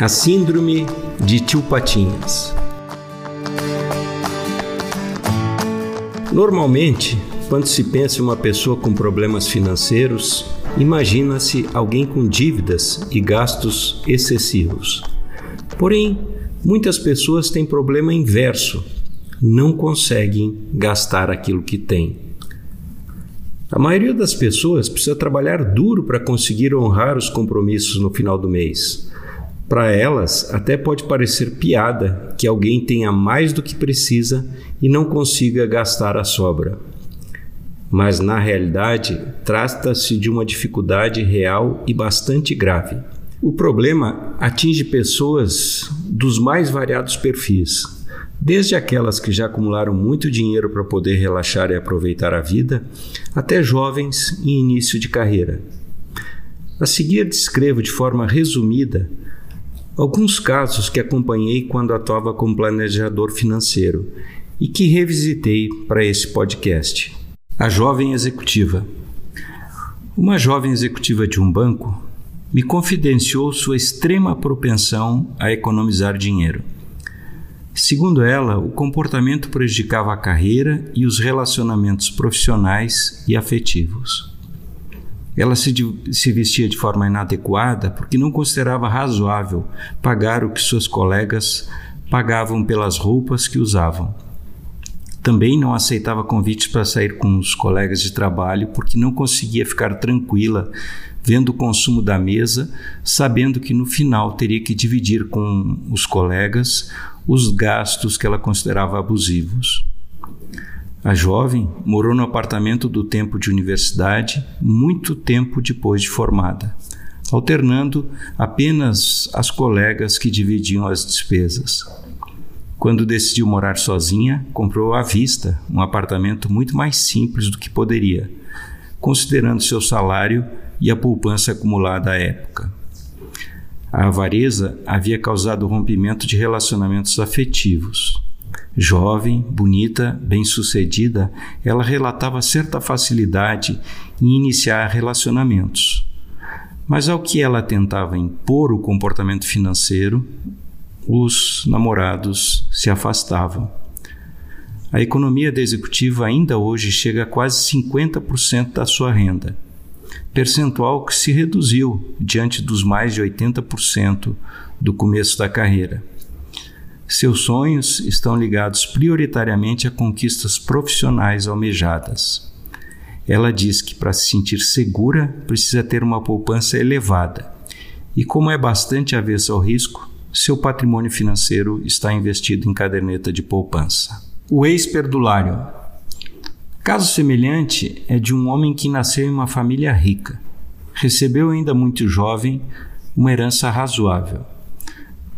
a Síndrome de Tio Patinhas. Normalmente, quando se pensa em uma pessoa com problemas financeiros, imagina-se alguém com dívidas e gastos excessivos. Porém, muitas pessoas têm problema inverso, não conseguem gastar aquilo que têm. A maioria das pessoas precisa trabalhar duro para conseguir honrar os compromissos no final do mês. Para elas, até pode parecer piada que alguém tenha mais do que precisa e não consiga gastar a sobra mas na realidade trata-se de uma dificuldade real e bastante grave. O problema atinge pessoas dos mais variados perfis, desde aquelas que já acumularam muito dinheiro para poder relaxar e aproveitar a vida, até jovens em início de carreira. A seguir, descrevo de forma resumida alguns casos que acompanhei quando atuava como planejador financeiro e que revisitei para esse podcast. A jovem executiva. Uma jovem executiva de um banco me confidenciou sua extrema propensão a economizar dinheiro. Segundo ela, o comportamento prejudicava a carreira e os relacionamentos profissionais e afetivos. Ela se, se vestia de forma inadequada porque não considerava razoável pagar o que seus colegas pagavam pelas roupas que usavam também não aceitava convites para sair com os colegas de trabalho porque não conseguia ficar tranquila vendo o consumo da mesa, sabendo que no final teria que dividir com os colegas os gastos que ela considerava abusivos. A jovem morou no apartamento do tempo de universidade muito tempo depois de formada, alternando apenas as colegas que dividiam as despesas. Quando decidiu morar sozinha, comprou à vista um apartamento muito mais simples do que poderia, considerando seu salário e a poupança acumulada à época. A avareza havia causado rompimento de relacionamentos afetivos. Jovem, bonita, bem-sucedida, ela relatava certa facilidade em iniciar relacionamentos. Mas ao que ela tentava impor o comportamento financeiro, os namorados se afastavam. A economia da executiva ainda hoje chega a quase 50% da sua renda, percentual que se reduziu diante dos mais de 80% do começo da carreira. Seus sonhos estão ligados prioritariamente a conquistas profissionais almejadas. Ela diz que para se sentir segura precisa ter uma poupança elevada, e como é bastante avessa ao risco, seu patrimônio financeiro está investido em caderneta de poupança. O ex-perdulário. Caso semelhante é de um homem que nasceu em uma família rica. Recebeu ainda muito jovem uma herança razoável.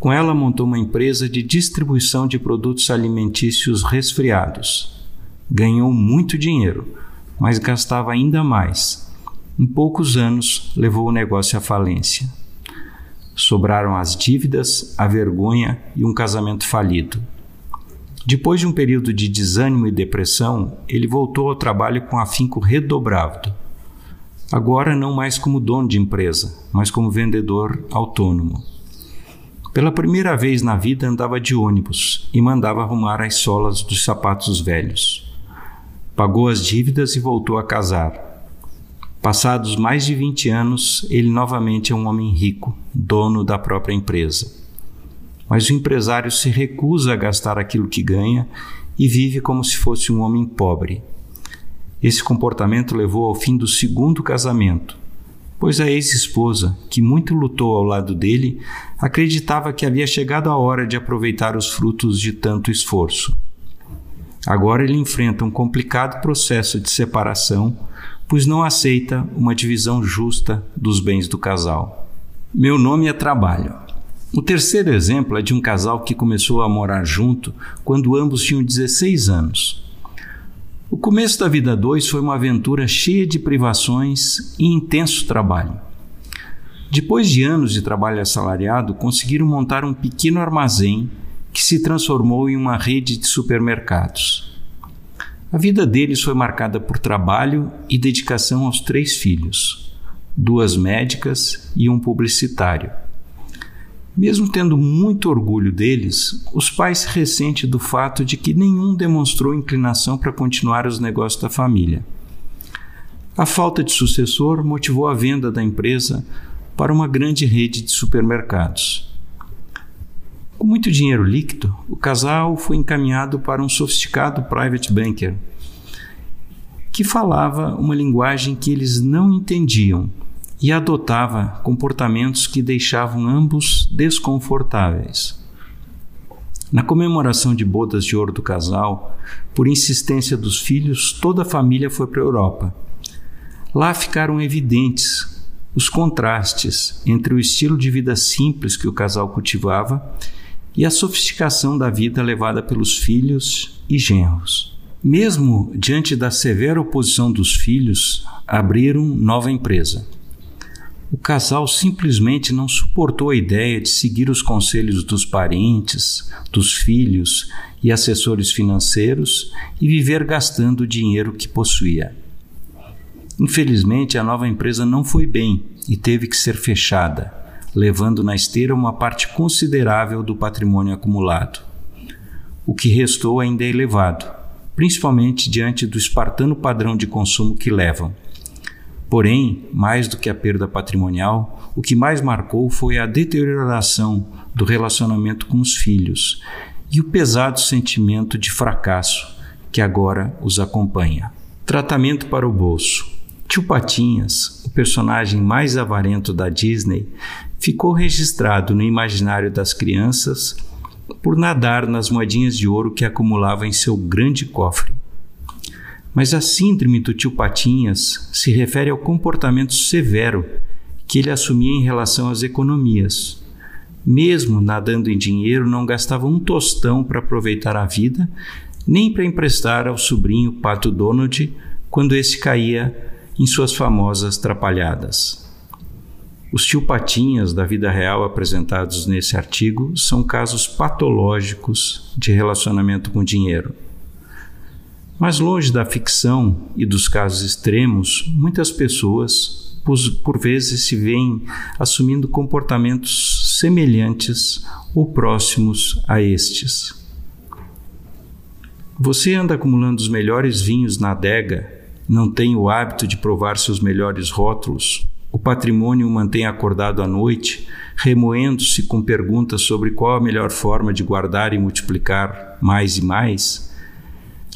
Com ela montou uma empresa de distribuição de produtos alimentícios resfriados. Ganhou muito dinheiro, mas gastava ainda mais. Em poucos anos levou o negócio à falência. Sobraram as dívidas, a vergonha e um casamento falido. Depois de um período de desânimo e depressão, ele voltou ao trabalho com afinco redobrado. Agora não mais como dono de empresa, mas como vendedor autônomo. Pela primeira vez na vida andava de ônibus e mandava arrumar as solas dos sapatos velhos. Pagou as dívidas e voltou a casar. Passados mais de 20 anos, ele novamente é um homem rico, dono da própria empresa. Mas o empresário se recusa a gastar aquilo que ganha e vive como se fosse um homem pobre. Esse comportamento levou ao fim do segundo casamento, pois a ex-esposa, que muito lutou ao lado dele, acreditava que havia chegado a hora de aproveitar os frutos de tanto esforço. Agora ele enfrenta um complicado processo de separação pois não aceita uma divisão justa dos bens do casal. Meu nome é trabalho. O terceiro exemplo é de um casal que começou a morar junto quando ambos tinham 16 anos. O começo da vida dois foi uma aventura cheia de privações e intenso trabalho. Depois de anos de trabalho assalariado, conseguiram montar um pequeno armazém que se transformou em uma rede de supermercados. A vida deles foi marcada por trabalho e dedicação aos três filhos, duas médicas e um publicitário. Mesmo tendo muito orgulho deles, os pais se ressentem do fato de que nenhum demonstrou inclinação para continuar os negócios da família. A falta de sucessor motivou a venda da empresa para uma grande rede de supermercados. Com muito dinheiro líquido, o casal foi encaminhado para um sofisticado private banker que falava uma linguagem que eles não entendiam e adotava comportamentos que deixavam ambos desconfortáveis. Na comemoração de bodas de ouro do casal, por insistência dos filhos, toda a família foi para a Europa. Lá ficaram evidentes os contrastes entre o estilo de vida simples que o casal cultivava e a sofisticação da vida levada pelos filhos e genros. Mesmo diante da severa oposição dos filhos, abriram nova empresa o casal simplesmente não suportou a ideia de seguir os conselhos dos parentes, dos filhos e assessores financeiros e viver gastando o dinheiro que possuía. Infelizmente, a nova empresa não foi bem e teve que ser fechada, levando na esteira uma parte considerável do patrimônio acumulado. O que restou ainda é elevado, principalmente diante do espartano padrão de consumo que levam Porém, mais do que a perda patrimonial, o que mais marcou foi a deterioração do relacionamento com os filhos e o pesado sentimento de fracasso que agora os acompanha. Tratamento para o bolso. Tio Patinhas, o personagem mais avarento da Disney, ficou registrado no imaginário das crianças por nadar nas moedinhas de ouro que acumulava em seu grande cofre. Mas a síndrome do tio Patinhas se refere ao comportamento severo que ele assumia em relação às economias. Mesmo nadando em dinheiro, não gastava um tostão para aproveitar a vida, nem para emprestar ao sobrinho Pato Donald quando esse caía em suas famosas trapalhadas. Os tio Patinhas da vida real apresentados nesse artigo são casos patológicos de relacionamento com dinheiro. Mas longe da ficção e dos casos extremos, muitas pessoas, por, vezes, se veem assumindo comportamentos semelhantes ou próximos a estes. Você anda acumulando os melhores vinhos na adega, não tem o hábito de provar seus melhores rótulos, o patrimônio o mantém acordado à noite, remoendo-se com perguntas sobre qual a melhor forma de guardar e multiplicar mais e mais?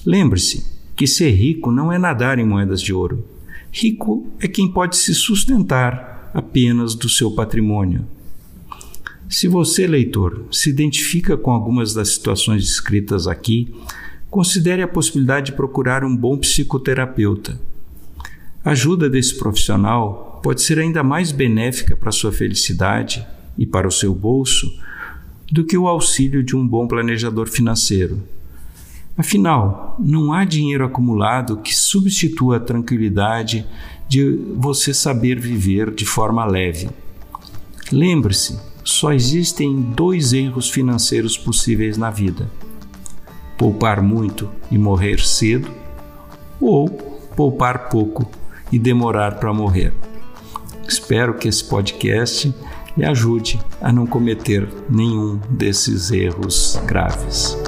Lembre-se que ser rico não é nadar em moedas de ouro. Rico é quem pode se sustentar apenas do seu patrimônio. Se você, leitor, se identifica com algumas das situações descritas aqui, considere a possibilidade de procurar um bom psicoterapeuta. A ajuda desse profissional pode ser ainda mais benéfica para sua felicidade e para o seu bolso do que o auxílio de um bom planejador financeiro. Afinal, não há dinheiro acumulado que substitua a tranquilidade de você saber viver de forma leve. Lembre-se, só existem dois erros financeiros possíveis na vida: poupar muito e morrer cedo, ou poupar pouco e demorar para morrer. Espero que esse podcast lhe ajude a não cometer nenhum desses erros graves.